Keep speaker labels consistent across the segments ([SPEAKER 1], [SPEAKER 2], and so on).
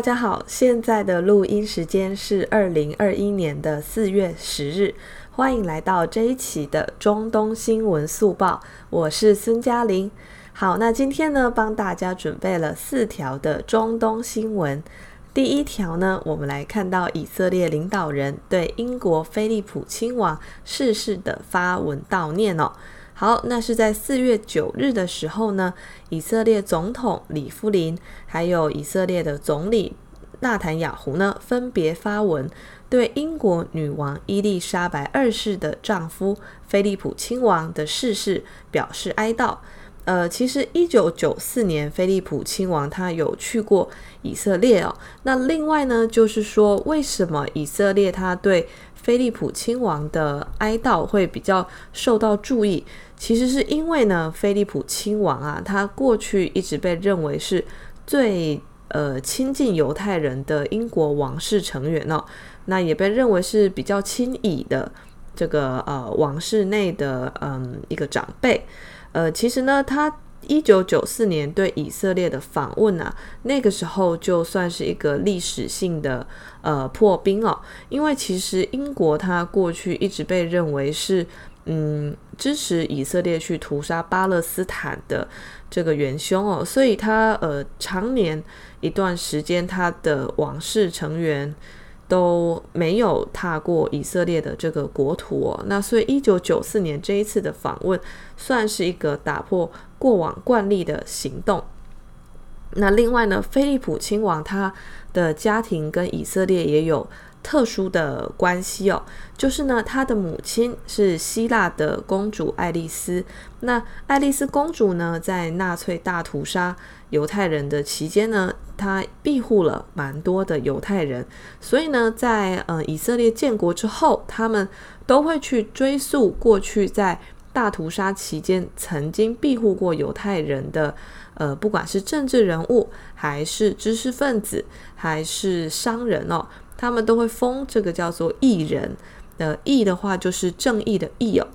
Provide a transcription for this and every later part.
[SPEAKER 1] 大家好，现在的录音时间是二零二一年的四月十日，欢迎来到这一期的中东新闻速报，我是孙嘉玲。好，那今天呢，帮大家准备了四条的中东新闻。第一条呢，我们来看到以色列领导人对英国菲利普亲王逝世的发文悼念哦。好，那是在四月九日的时候呢，以色列总统李夫林还有以色列的总理纳坦雅胡呢，分别发文对英国女王伊丽莎白二世的丈夫菲利普亲王的逝世表示哀悼。呃，其实一九九四年菲利普亲王他有去过以色列哦。那另外呢，就是说为什么以色列他对菲利普亲王的哀悼会比较受到注意？其实是因为呢，菲利普亲王啊，他过去一直被认为是最呃亲近犹太人的英国王室成员哦，那也被认为是比较亲以的这个呃王室内的嗯一个长辈。呃，其实呢，他一九九四年对以色列的访问啊，那个时候就算是一个历史性的呃破冰哦，因为其实英国他过去一直被认为是。嗯，支持以色列去屠杀巴勒斯坦的这个元凶哦，所以他呃，常年一段时间，他的王室成员都没有踏过以色列的这个国土哦。那所以一九九四年这一次的访问，算是一个打破过往惯例的行动。那另外呢，菲利普亲王他的家庭跟以色列也有。特殊的关系哦，就是呢，他的母亲是希腊的公主爱丽丝。那爱丽丝公主呢，在纳粹大屠杀犹太人的期间呢，她庇护了蛮多的犹太人。所以呢，在呃以色列建国之后，他们都会去追溯过去在大屠杀期间曾经庇护过犹太人的呃，不管是政治人物，还是知识分子，还是商人哦。他们都会封这个叫做义人呃义的话，就是正义的义哦。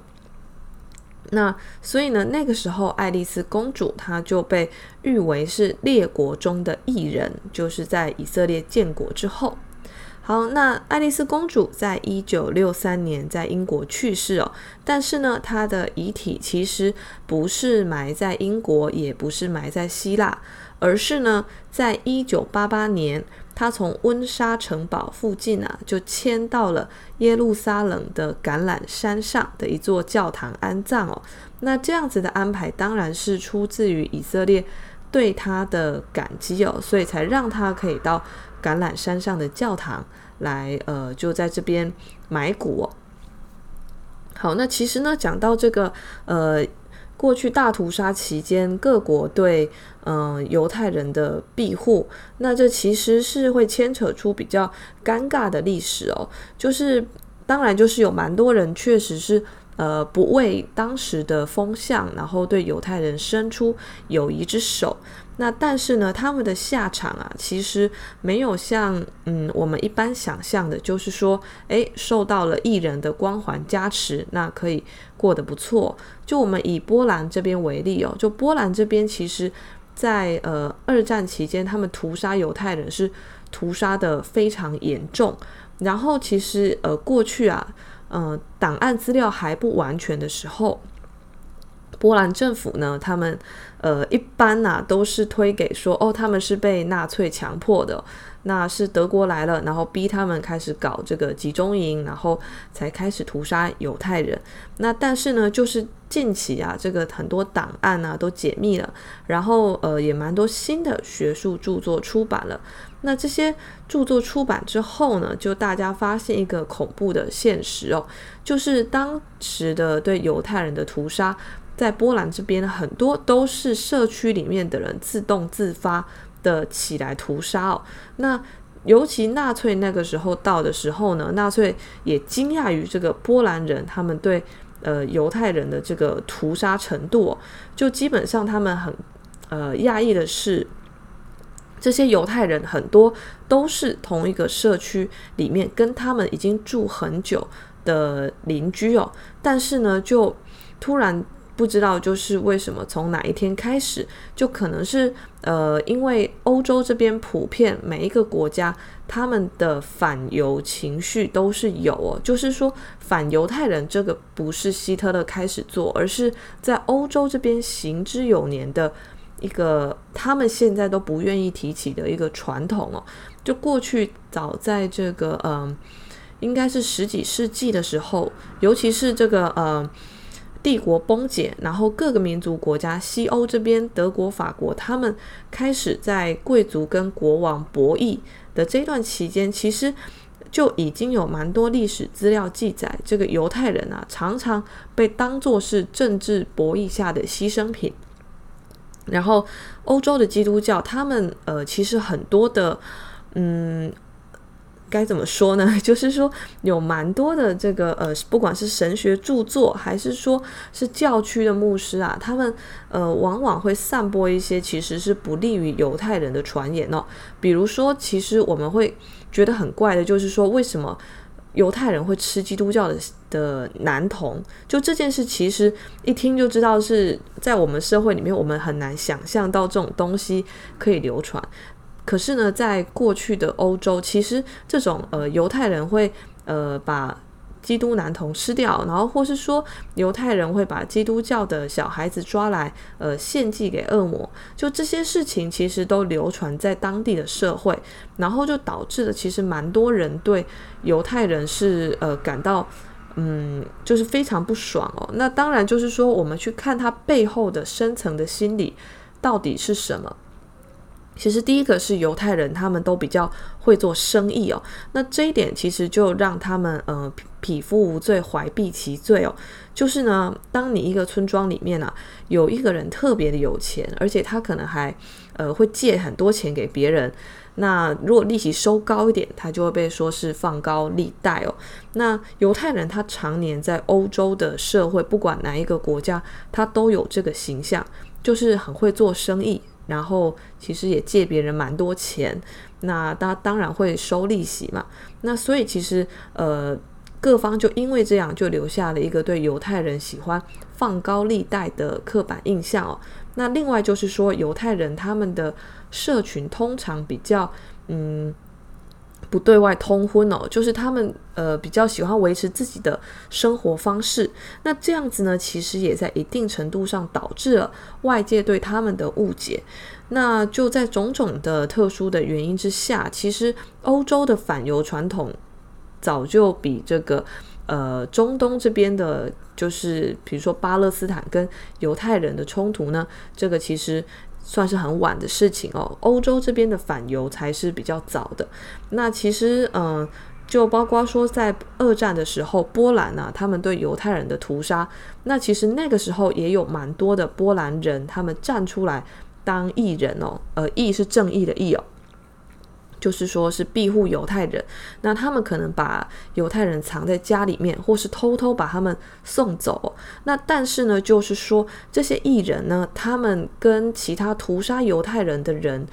[SPEAKER 1] 那所以呢，那个时候爱丽丝公主她就被誉为是列国中的义人，就是在以色列建国之后。好，那爱丽丝公主在一九六三年在英国去世哦，但是呢，她的遗体其实不是埋在英国，也不是埋在希腊，而是呢，在一九八八年。她从温莎城堡附近啊，就迁到了耶路撒冷的橄榄山上的一座教堂安葬哦。那这样子的安排当然是出自于以色列对他的感激哦，所以才让他可以到橄榄山上的教堂来，呃，就在这边埋骨。好，那其实呢，讲到这个，呃。过去大屠杀期间，各国对嗯、呃、犹太人的庇护，那这其实是会牵扯出比较尴尬的历史哦。就是当然就是有蛮多人确实是呃不为当时的风向，然后对犹太人伸出友谊之手。那但是呢，他们的下场啊，其实没有像嗯我们一般想象的，就是说，诶，受到了艺人的光环加持，那可以过得不错。就我们以波兰这边为例哦，就波兰这边其实在呃二战期间，他们屠杀犹太人是屠杀得非常严重。然后其实呃过去啊，呃档案资料还不完全的时候。波兰政府呢，他们呃一般呐、都是推给说哦，他们是被纳粹强迫的，那是德国来了，然后逼他们开始搞这个集中营，然后才开始屠杀犹太人。那但是呢，就是近期啊，这个很多档案啊都解密了，然后呃也蛮多新的学术著作出版了。那这些著作出版之后呢，就大家发现一个恐怖的现实哦，就是当时的对犹太人的屠杀。在波兰这边，很多都是社区里面的人自动自发的起来屠杀哦。那尤其纳粹那个时候到的时候呢，纳粹也惊讶于这个波兰人他们对呃犹太人的这个屠杀程度哦，就基本上他们很呃讶异的是，这些犹太人很多都是同一个社区里面跟他们已经住很久的邻居哦，但是呢就突然。不知道就是为什么从哪一天开始，就可能是呃，因为欧洲这边普遍每一个国家他们的反犹情绪都是有哦，就是说反犹太人这个不是希特勒开始做，而是在欧洲这边行之有年的一个他们现在都不愿意提起的一个传统哦。就过去早在这个嗯、呃，应该是十几世纪的时候，尤其是这个呃。帝国崩解，然后各个民族国家，西欧这边，德国、法国，他们开始在贵族跟国王博弈的这段期间，其实就已经有蛮多历史资料记载，这个犹太人啊，常常被当作是政治博弈下的牺牲品。然后，欧洲的基督教，他们呃，其实很多的，嗯。该怎么说呢？就是说有蛮多的这个呃，不管是神学著作，还是说是教区的牧师啊，他们呃往往会散播一些其实是不利于犹太人的传言哦。比如说，其实我们会觉得很怪的，就是说为什么犹太人会吃基督教的的男童？就这件事，其实一听就知道是在我们社会里面，我们很难想象到这种东西可以流传。可是呢，在过去的欧洲，其实这种呃犹太人会呃把基督男童吃掉，然后或是说犹太人会把基督教的小孩子抓来呃献祭给恶魔，就这些事情其实都流传在当地的社会，然后就导致了其实蛮多人对犹太人是呃感到嗯就是非常不爽哦。那当然就是说我们去看他背后的深层的心理到底是什么。其实第一个是犹太人，他们都比较会做生意哦。那这一点其实就让他们呃匹夫无罪，怀璧其罪哦。就是呢，当你一个村庄里面啊，有一个人特别的有钱，而且他可能还呃会借很多钱给别人，那如果利息收高一点，他就会被说是放高利贷哦。那犹太人他常年在欧洲的社会，不管哪一个国家，他都有这个形象，就是很会做生意。然后其实也借别人蛮多钱，那他当然会收利息嘛。那所以其实呃各方就因为这样就留下了一个对犹太人喜欢放高利贷的刻板印象哦。那另外就是说犹太人他们的社群通常比较嗯。不对外通婚哦，就是他们呃比较喜欢维持自己的生活方式。那这样子呢，其实也在一定程度上导致了外界对他们的误解。那就在种种的特殊的原因之下，其实欧洲的反犹传统早就比这个呃中东这边的，就是比如说巴勒斯坦跟犹太人的冲突呢，这个其实。算是很晚的事情哦，欧洲这边的反犹才是比较早的。那其实，嗯、就包括说在二战的时候，波兰呢、啊，他们对犹太人的屠杀，那其实那个时候也有蛮多的波兰人，他们站出来当义人哦，呃，义是正义的义哦。就是说，是庇护犹太人，那他们可能把犹太人藏在家里面，或是偷偷把他们送走。那但是呢，就是说这些艺人呢，他们跟其他屠杀犹太人的人。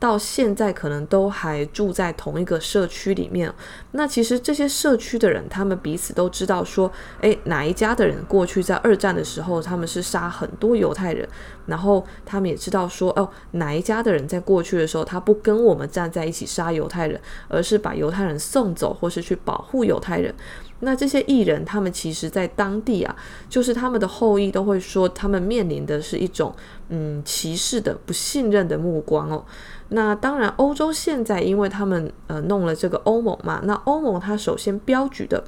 [SPEAKER 1] 到现在可能都还住在同一个社区里面。那其实这些社区的人，他们彼此都知道说，诶，哪一家的人过去在二战的时候，他们是杀很多犹太人。然后他们也知道说，哦，哪一家的人在过去的时候，他不跟我们站在一起杀犹太人，而是把犹太人送走，或是去保护犹太人。那这些艺人，他们其实在当地啊，就是他们的后裔都会说，他们面临的是一种嗯歧视的、不信任的目光哦。那当然，欧洲现在因为他们呃弄了这个欧盟嘛，那欧盟它首先标举的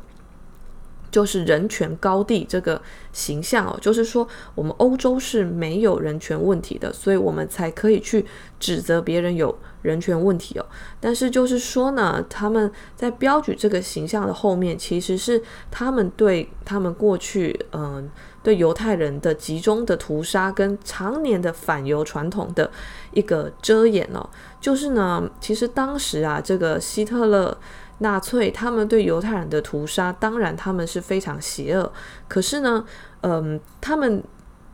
[SPEAKER 1] 就是人权高地这个形象哦，就是说我们欧洲是没有人权问题的，所以我们才可以去指责别人有人权问题哦。但是就是说呢，他们在标举这个形象的后面，其实是他们对他们过去嗯。对犹太人的集中的屠杀跟常年的反犹传统的一个遮掩哦，就是呢，其实当时啊，这个希特勒、纳粹他们对犹太人的屠杀，当然他们是非常邪恶，可是呢，嗯，他们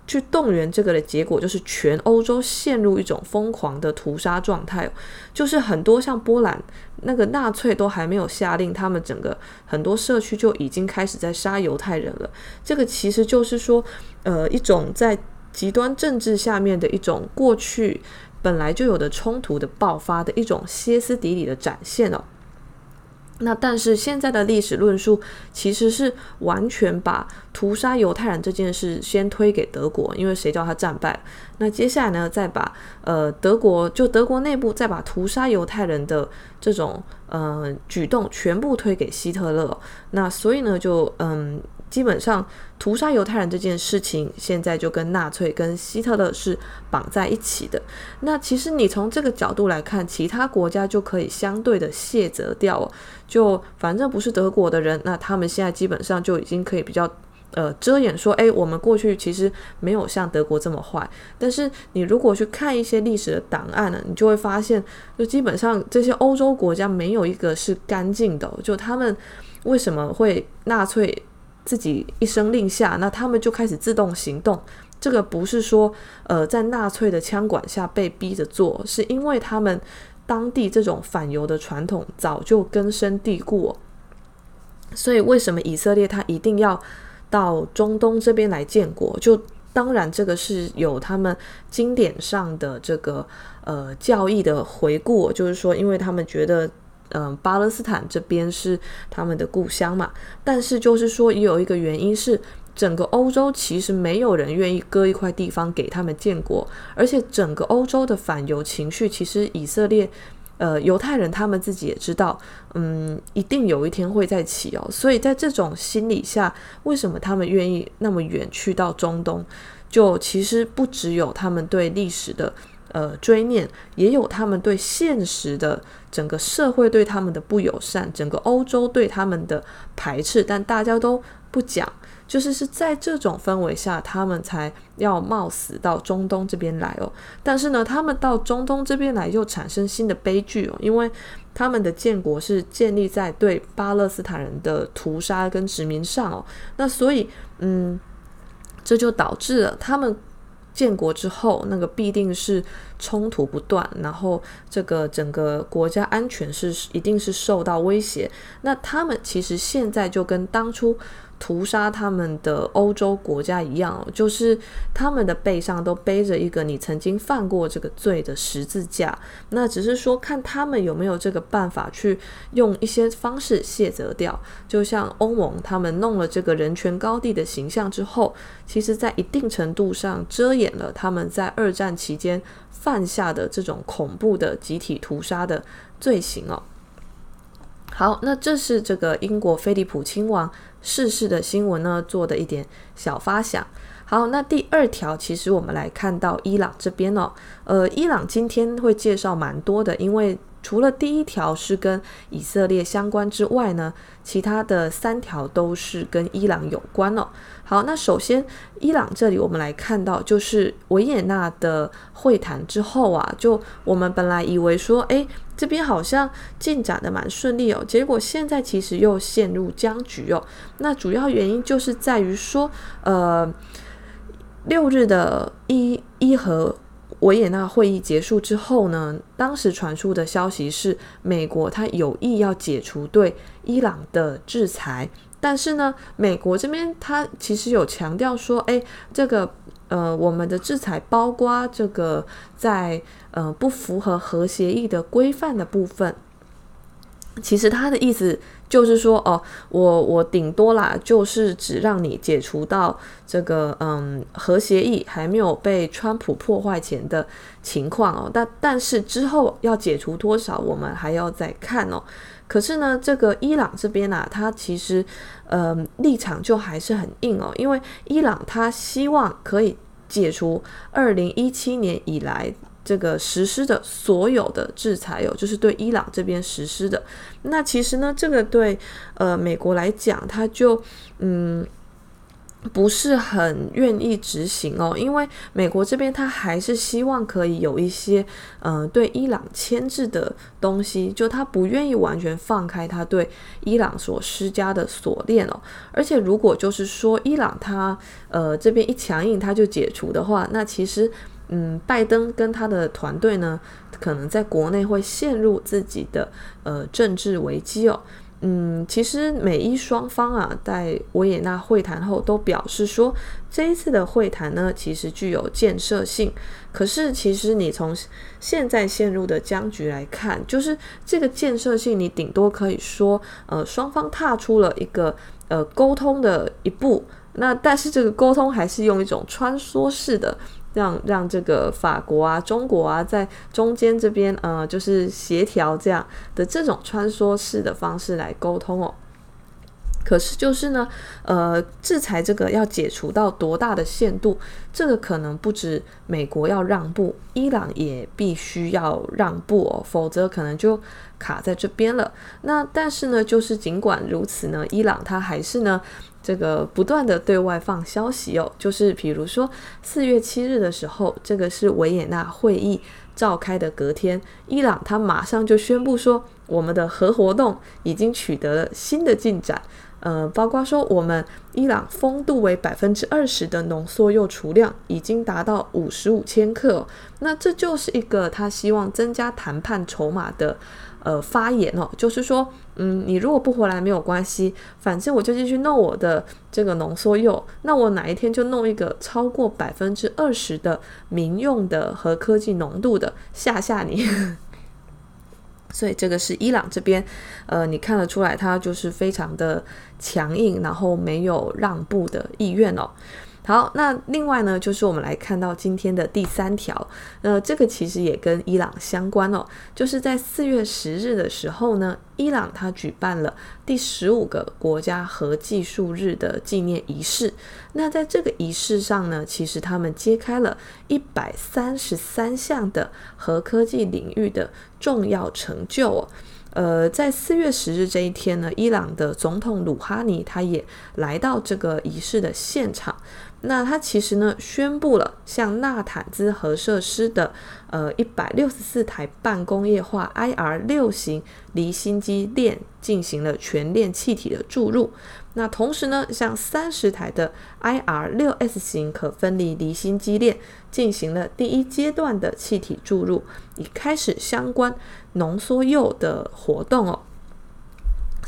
[SPEAKER 1] 去动员这个的结果，就是全欧洲陷入一种疯狂的屠杀状态。就是很多像波兰那个纳粹都还没有下令，他们整个很多社区就已经开始在杀犹太人了。这个其实就是说，呃，一种在极端政治下面的一种过去本来就有的冲突的爆发的一种歇斯底里的展现哦。那但是现在的历史论述其实是完全把屠杀犹太人这件事先推给德国，因为谁叫他战败？那接下来呢，再把呃德国就德国内部再把屠杀犹太人的这种呃举动全部推给希特勒。那所以呢，就嗯。基本上，屠杀犹太人这件事情，现在就跟纳粹、跟希特勒是绑在一起的。那其实你从这个角度来看，其他国家就可以相对的卸责掉哦。就反正不是德国的人，那他们现在基本上就已经可以比较呃遮掩说，诶，我们过去其实没有像德国这么坏。但是你如果去看一些历史的档案呢，你就会发现，就基本上这些欧洲国家没有一个是干净的。就他们为什么会纳粹？自己一声令下，那他们就开始自动行动。这个不是说，呃，在纳粹的枪管下被逼着做，是因为他们当地这种反犹的传统早就根深蒂固。所以，为什么以色列他一定要到中东这边来建国？就当然，这个是有他们经典上的这个呃教义的回顾，就是说，因为他们觉得。嗯，巴勒斯坦这边是他们的故乡嘛，但是就是说，也有一个原因是，整个欧洲其实没有人愿意割一块地方给他们建国，而且整个欧洲的反犹情绪，其实以色列，呃，犹太人他们自己也知道，嗯，一定有一天会再起哦，所以在这种心理下，为什么他们愿意那么远去到中东？就其实不只有他们对历史的。呃，追念也有他们对现实的整个社会对他们的不友善，整个欧洲对他们的排斥，但大家都不讲，就是是在这种氛围下，他们才要冒死到中东这边来哦。但是呢，他们到中东这边来又产生新的悲剧哦，因为他们的建国是建立在对巴勒斯坦人的屠杀跟殖民上哦，那所以嗯，这就导致了他们。建国之后，那个必定是冲突不断，然后这个整个国家安全是一定是受到威胁。那他们其实现在就跟当初。屠杀他们的欧洲国家一样，就是他们的背上都背着一个你曾经犯过这个罪的十字架。那只是说看他们有没有这个办法去用一些方式卸责掉。就像欧盟他们弄了这个人权高地的形象之后，其实在一定程度上遮掩了他们在二战期间犯下的这种恐怖的集体屠杀的罪行哦。好，那这是这个英国菲利普亲王世事的新闻呢，做的一点小发想。好，那第二条，其实我们来看到伊朗这边哦，呃，伊朗今天会介绍蛮多的，因为。除了第一条是跟以色列相关之外呢，其他的三条都是跟伊朗有关哦。好，那首先伊朗这里我们来看到，就是维也纳的会谈之后啊，就我们本来以为说，诶，这边好像进展得蛮顺利哦，结果现在其实又陷入僵局哦。那主要原因就是在于说，呃，六日的伊伊核。维也纳会议结束之后呢，当时传出的消息是，美国他有意要解除对伊朗的制裁，但是呢，美国这边他其实有强调说，诶，这个呃，我们的制裁包括这个在呃不符合核协议的规范的部分，其实他的意思。就是说，哦，我我顶多啦，就是只让你解除到这个嗯核协议还没有被川普破坏前的情况哦。但但是之后要解除多少，我们还要再看哦。可是呢，这个伊朗这边啊，他其实嗯立场就还是很硬哦，因为伊朗他希望可以解除二零一七年以来。这个实施的所有的制裁哦，就是对伊朗这边实施的。那其实呢，这个对呃美国来讲，他就嗯不是很愿意执行哦，因为美国这边他还是希望可以有一些，呃，对伊朗牵制的东西，就他不愿意完全放开他对伊朗所施加的锁链哦。而且如果就是说伊朗他呃这边一强硬他就解除的话，那其实嗯，拜登跟他的团队呢，可能在国内会陷入自己的呃政治危机哦。嗯，其实美伊双方啊，在维也纳会谈后都表示说，这一次的会谈呢，其实具有建设性。可是，其实你从现在陷入的僵局来看，就是这个建设性，你顶多可以说，呃，双方踏出了一个呃沟通的一步。那但是这个沟通还是用一种穿梭式的。让让这个法国啊、中国啊在中间这边呃，就是协调这样的这种穿梭式的方式来沟通哦。可是就是呢，呃，制裁这个要解除到多大的限度，这个可能不止美国要让步，伊朗也必须要让步哦，否则可能就卡在这边了。那但是呢，就是尽管如此呢，伊朗它还是呢。这个不断的对外放消息哦，就是比如说四月七日的时候，这个是维也纳会议召开的隔天，伊朗他马上就宣布说，我们的核活动已经取得了新的进展，呃，包括说我们伊朗丰度为百分之二十的浓缩铀储量已经达到五十五千克，那这就是一个他希望增加谈判筹码的。呃，发言哦，就是说，嗯，你如果不回来没有关系，反正我就继续弄我的这个浓缩铀，那我哪一天就弄一个超过百分之二十的民用的核科技浓度的吓吓你。所以这个是伊朗这边，呃，你看得出来，他就是非常的强硬，然后没有让步的意愿哦。好，那另外呢，就是我们来看到今天的第三条，呃，这个其实也跟伊朗相关哦，就是在四月十日的时候呢，伊朗它举办了第十五个国家核技术日的纪念仪式。那在这个仪式上呢，其实他们揭开了一百三十三项的核科技领域的重要成就哦。呃，在四月十日这一天呢，伊朗的总统鲁哈尼他也来到这个仪式的现场。那他其实呢，宣布了向纳坦兹核设施的呃一百六十四台半工业化 IR 六型离心机链进行了全链气体的注入。那同时呢，向三十台的 IR 六 S 型可分离离心机链进行了第一阶段的气体注入，以开始相关浓缩铀的活动哦。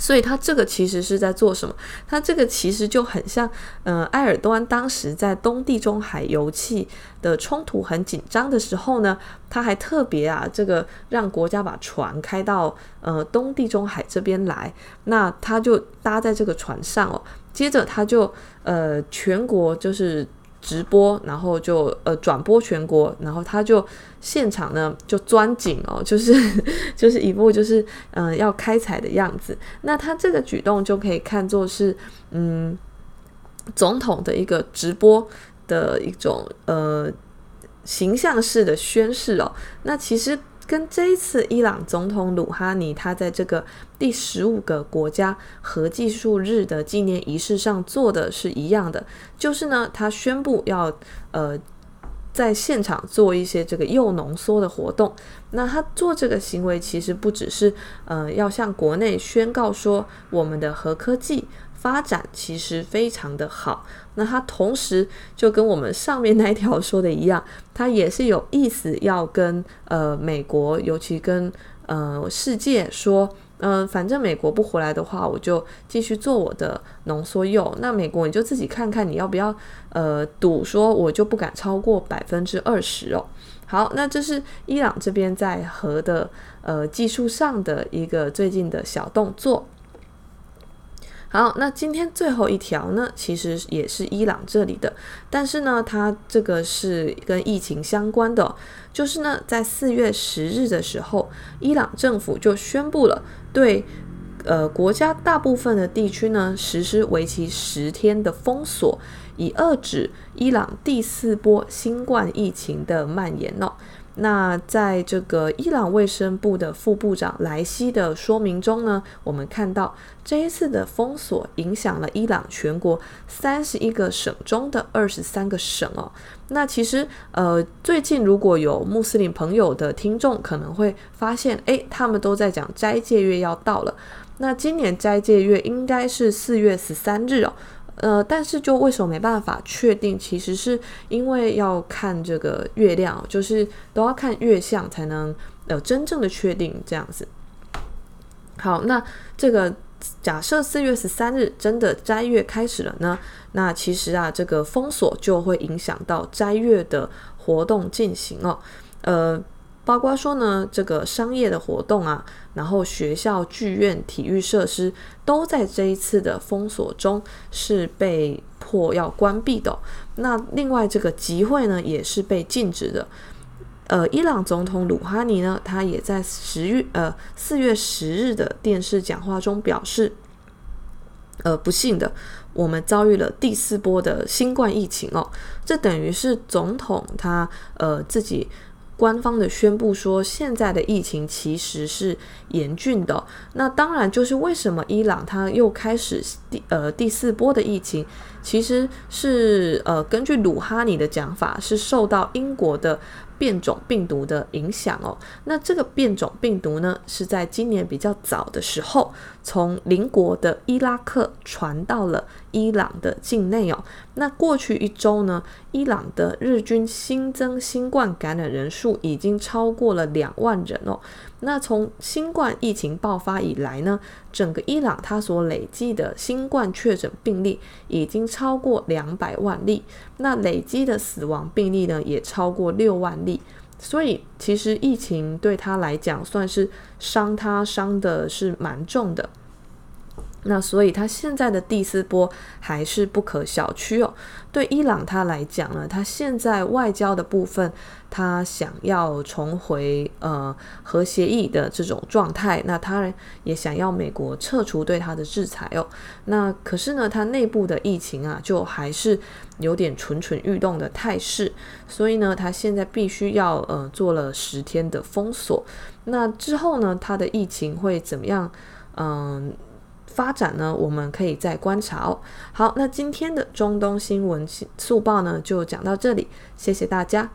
[SPEAKER 1] 所以他这个其实是在做什么？他这个其实就很像，呃，埃尔多安当时在东地中海油气的冲突很紧张的时候呢，他还特别啊，这个让国家把船开到呃东地中海这边来，那他就搭在这个船上哦，接着他就呃全国就是。直播，然后就呃转播全国，然后他就现场呢就钻井哦，就是 就是一部就是嗯、要开采的样子。那他这个举动就可以看作是嗯总统的一个直播的一种呃形象式的宣誓哦。那其实。跟这一次伊朗总统鲁哈尼他在这个第十五个国家核技术日的纪念仪式上做的是一样的，就是呢，他宣布要呃在现场做一些这个铀浓缩的活动。那他做这个行为其实不只是呃要向国内宣告说我们的核科技。发展其实非常的好，那它同时就跟我们上面那一条说的一样，它也是有意思要跟呃美国，尤其跟呃世界说，嗯、反正美国不回来的话，我就继续做我的浓缩铀。那美国你就自己看看你要不要呃赌说我就不敢超过百分之二十哦。好，那这是伊朗这边在核的呃技术上的一个最近的小动作。好，那今天最后一条呢，其实也是伊朗这里的，但是呢，它这个是跟疫情相关的，就是呢，在四月十日的时候，伊朗政府就宣布了对呃国家大部分的地区呢实施为期十天的封锁，以遏制伊朗第四波新冠疫情的蔓延哦。那在这个伊朗卫生部的副部长莱希的说明中呢，我们看到这一次的封锁影响了伊朗全国三十一个省中的二十三个省哦。那其实呃，最近如果有穆斯林朋友的听众可能会发现，诶，他们都在讲斋戒月要到了。那今年斋戒月应该是四月十三日哦。呃，但是就为什么没办法确定？其实是因为要看这个月亮，就是都要看月相才能呃真正的确定这样子。好，那这个假设四月十三日真的斋月开始了呢？那其实啊，这个封锁就会影响到斋月的活动进行哦。呃。包括说呢，这个商业的活动啊，然后学校、剧院、体育设施都在这一次的封锁中是被迫要关闭的。那另外这个集会呢，也是被禁止的。呃，伊朗总统鲁哈尼呢，他也在十月呃四月十日的电视讲话中表示，呃，不幸的，我们遭遇了第四波的新冠疫情哦。这等于是总统他呃自己。官方的宣布说，现在的疫情其实是严峻的。那当然就是为什么伊朗它又开始第呃第四波的疫情，其实是呃根据鲁哈尼的讲法，是受到英国的。变种病毒的影响哦，那这个变种病毒呢，是在今年比较早的时候，从邻国的伊拉克传到了伊朗的境内哦。那过去一周呢，伊朗的日均新增新冠感染人数已经超过了两万人哦。那从新冠疫情爆发以来呢，整个伊朗它所累计的新冠确诊病例已经超过两百万例，那累积的死亡病例呢也超过六万例，所以其实疫情对他来讲算是伤他伤的是蛮重的。那所以，他现在的第四波还是不可小觑哦。对伊朗他来讲呢，他现在外交的部分，他想要重回呃核协议的这种状态。那他也想要美国撤除对他的制裁哦。那可是呢，他内部的疫情啊，就还是有点蠢蠢欲动的态势。所以呢，他现在必须要呃做了十天的封锁。那之后呢，他的疫情会怎么样？嗯。发展呢，我们可以再观察哦。好，那今天的中东新闻速报呢，就讲到这里，谢谢大家。